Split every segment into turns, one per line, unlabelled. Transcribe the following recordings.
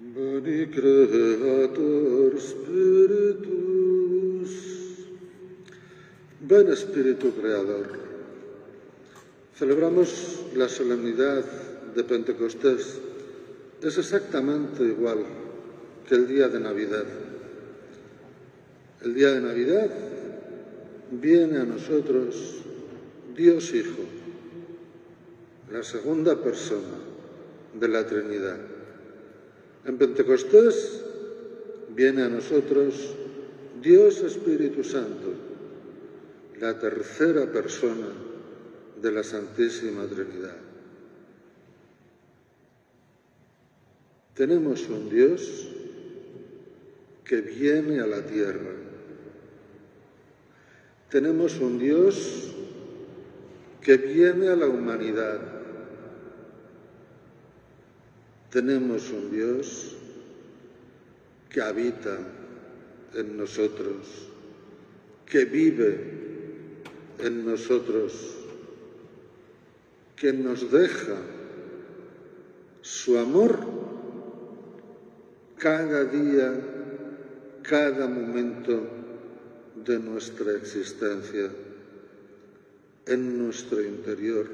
Veni Creator Spiritus. Ven Espíritu Creador. Celebramos la solemnidad de Pentecostés. Es exactamente igual que el día de Navidad. El día de Navidad viene a nosotros Dios Hijo, la segunda persona de la Trinidad. En Pentecostés viene a nosotros Dios Espíritu Santo, la tercera persona de la Santísima Trinidad. Tenemos un Dios que viene a la tierra. Tenemos un Dios que viene a la humanidad. Tenemos un Dios que habita en nosotros, que vive en nosotros, que nos deja su amor cada día, cada momento de nuestra existencia, en nuestro interior,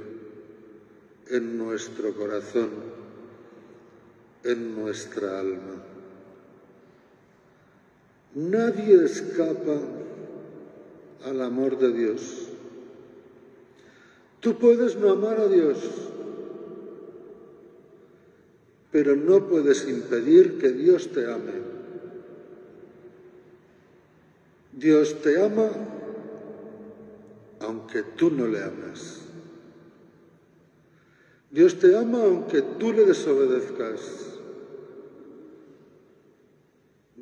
en nuestro corazón, en nuestra alma. Nadie escapa al amor de Dios. Tú puedes no amar a Dios, pero no puedes impedir que Dios te ame. Dios te ama aunque tú no le ames. Dios te ama aunque tú le desobedezcas.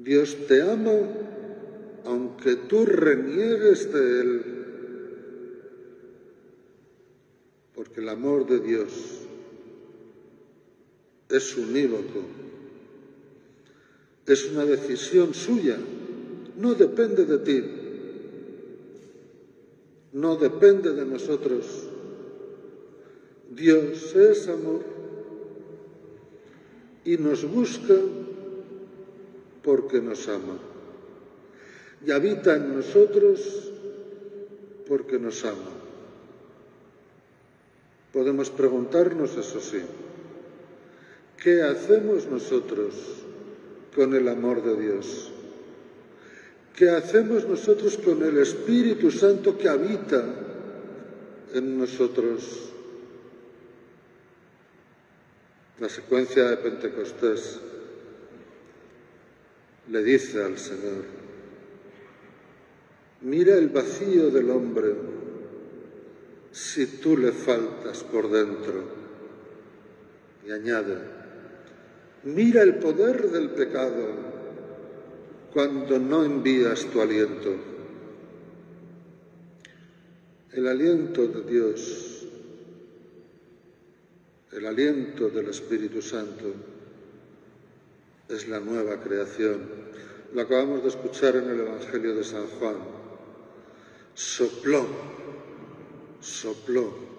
Dios te ama aunque tú reniegues de Él. Porque el amor de Dios es unívoco, es una decisión suya, no depende de ti, no depende de nosotros. Dios es amor y nos busca porque nos ama y habita en nosotros porque nos ama. Podemos preguntarnos, eso sí, ¿qué hacemos nosotros con el amor de Dios? ¿Qué hacemos nosotros con el Espíritu Santo que habita en nosotros? La secuencia de Pentecostés le dice al Señor, mira el vacío del hombre si tú le faltas por dentro. Y añade, mira el poder del pecado cuando no envías tu aliento. El aliento de Dios, el aliento del Espíritu Santo es la nueva creación. Lo acabamos de escuchar en el Evangelio de San Juan. Sopló, sopló.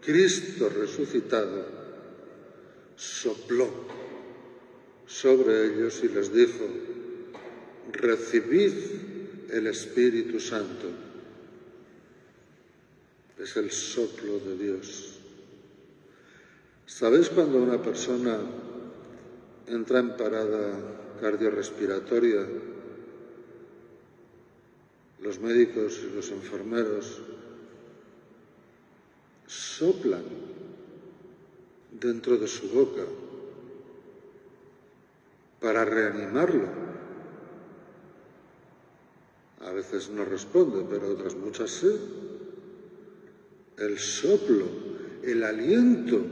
Cristo resucitado sopló sobre ellos y les dijo, recibid el Espíritu Santo. Es el soplo de Dios. ¿Sabéis cuando una persona entra en parada cardiorrespiratoria? Los médicos y los enfermeros soplan dentro de su boca para reanimarlo. A veces no responde, pero otras muchas sí. El soplo, el aliento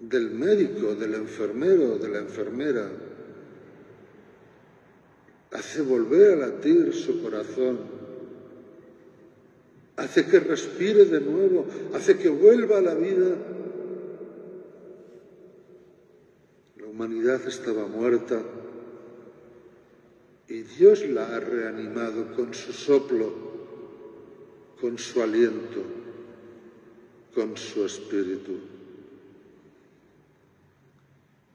del médico, del enfermero, de la enfermera, hace volver a latir su corazón, hace que respire de nuevo, hace que vuelva a la vida. La humanidad estaba muerta y Dios la ha reanimado con su soplo, con su aliento, con su espíritu.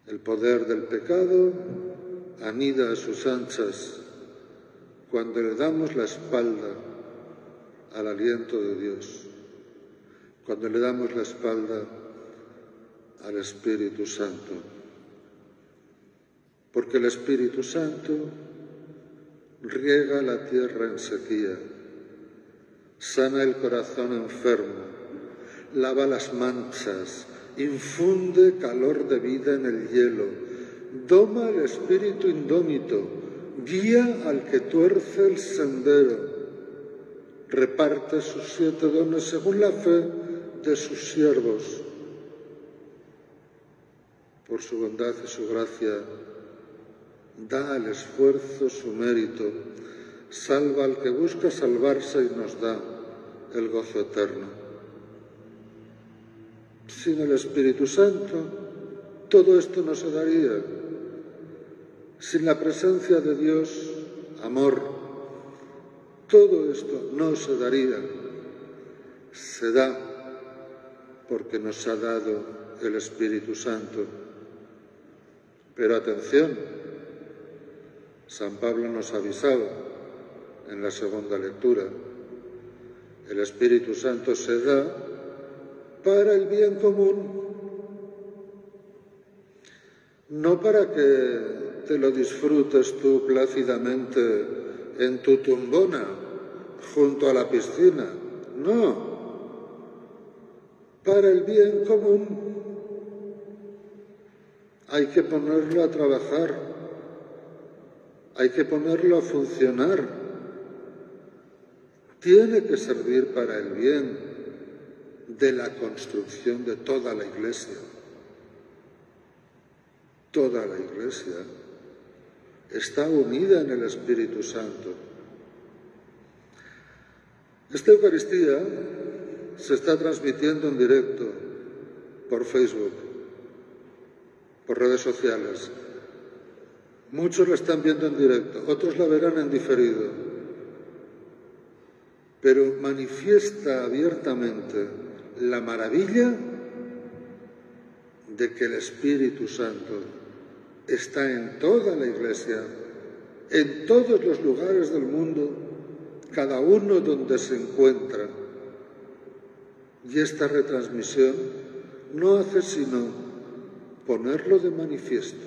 El poder del pecado anida a sus anchas cuando le damos la espalda al aliento de Dios, cuando le damos la espalda al Espíritu Santo. Porque el Espíritu Santo riega la tierra en sequía, sana el corazón enfermo, lava las manchas, infunde calor de vida en el hielo, doma el espíritu indómito, guía al que tuerce el sendero, reparte sus siete dones según la fe de sus siervos. Por su bondad y su gracia, da al esfuerzo su mérito, salva al que busca salvarse y nos da el gozo eterno. Sin el Espíritu Santo, todo esto no se daría. Sin la presencia de Dios, amor, todo esto no se daría. Se da porque nos ha dado el Espíritu Santo. Pero atención, San Pablo nos avisaba en la segunda lectura, el Espíritu Santo se da para el bien común, no para que te lo disfrutes tú plácidamente en tu tumbona junto a la piscina, no, para el bien común. Hay que ponerlo a trabajar, hay que ponerlo a funcionar, tiene que servir para el bien de la construcción de toda la iglesia. Toda la iglesia está unida en el Espíritu Santo. Esta Eucaristía se está transmitiendo en directo por Facebook, por redes sociales. Muchos la están viendo en directo, otros la verán en diferido, pero manifiesta abiertamente la maravilla de que el Espíritu Santo está en toda la Iglesia, en todos los lugares del mundo, cada uno donde se encuentra. Y esta retransmisión no hace sino ponerlo de manifiesto.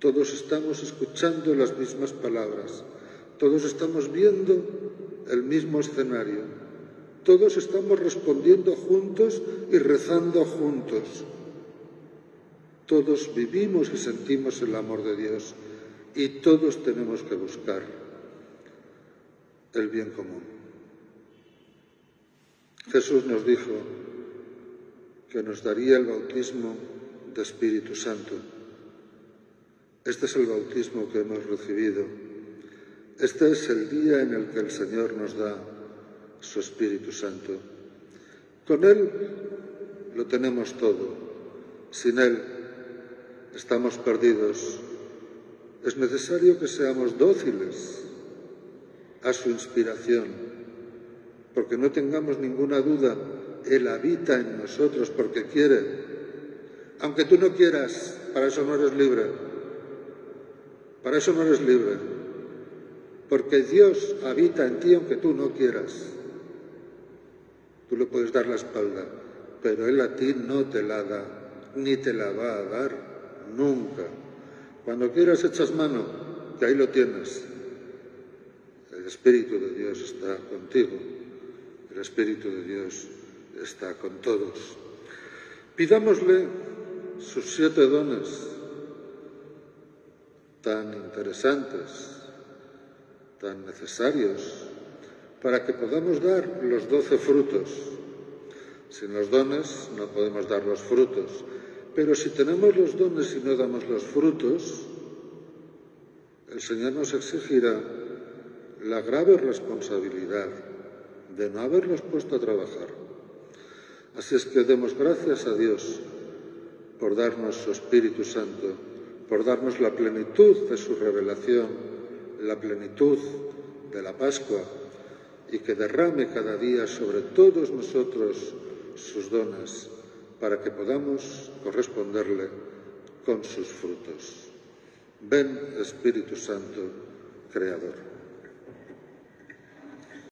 Todos estamos escuchando las mismas palabras, todos estamos viendo el mismo escenario todos estamos respondiendo juntos y rezando juntos. Todos vivimos y sentimos el amor de Dios y todos tenemos que buscar el bien común. Jesús nos dijo que nos daría el bautismo de Espíritu Santo. Este es el bautismo que hemos recibido. Este es el día en el que el Señor nos da su Espíritu Santo. Con Él lo tenemos todo. Sin Él estamos perdidos. Es necesario que seamos dóciles a su inspiración, porque no tengamos ninguna duda, Él habita en nosotros porque quiere. Aunque tú no quieras, para eso no eres libre. Para eso no eres libre. Porque Dios habita en ti aunque tú no quieras. Tú le puedes dar la espalda, pero Él a ti no te la da, ni te la va a dar nunca. Cuando quieras echas mano, que ahí lo tienes. El Espíritu de Dios está contigo. El Espíritu de Dios está con todos. Pidámosle sus siete dones tan interesantes, tan necesarios para que podamos dar los doce frutos. Sin los dones no podemos dar los frutos, pero si tenemos los dones y no damos los frutos, el Señor nos exigirá la grave responsabilidad de no haberlos puesto a trabajar. Así es que demos gracias a Dios por darnos su Espíritu Santo, por darnos la plenitud de su revelación, la plenitud de la Pascua y que derrame cada día sobre todos nosotros sus dones para que podamos corresponderle con sus frutos. Ven, Espíritu Santo, Creador.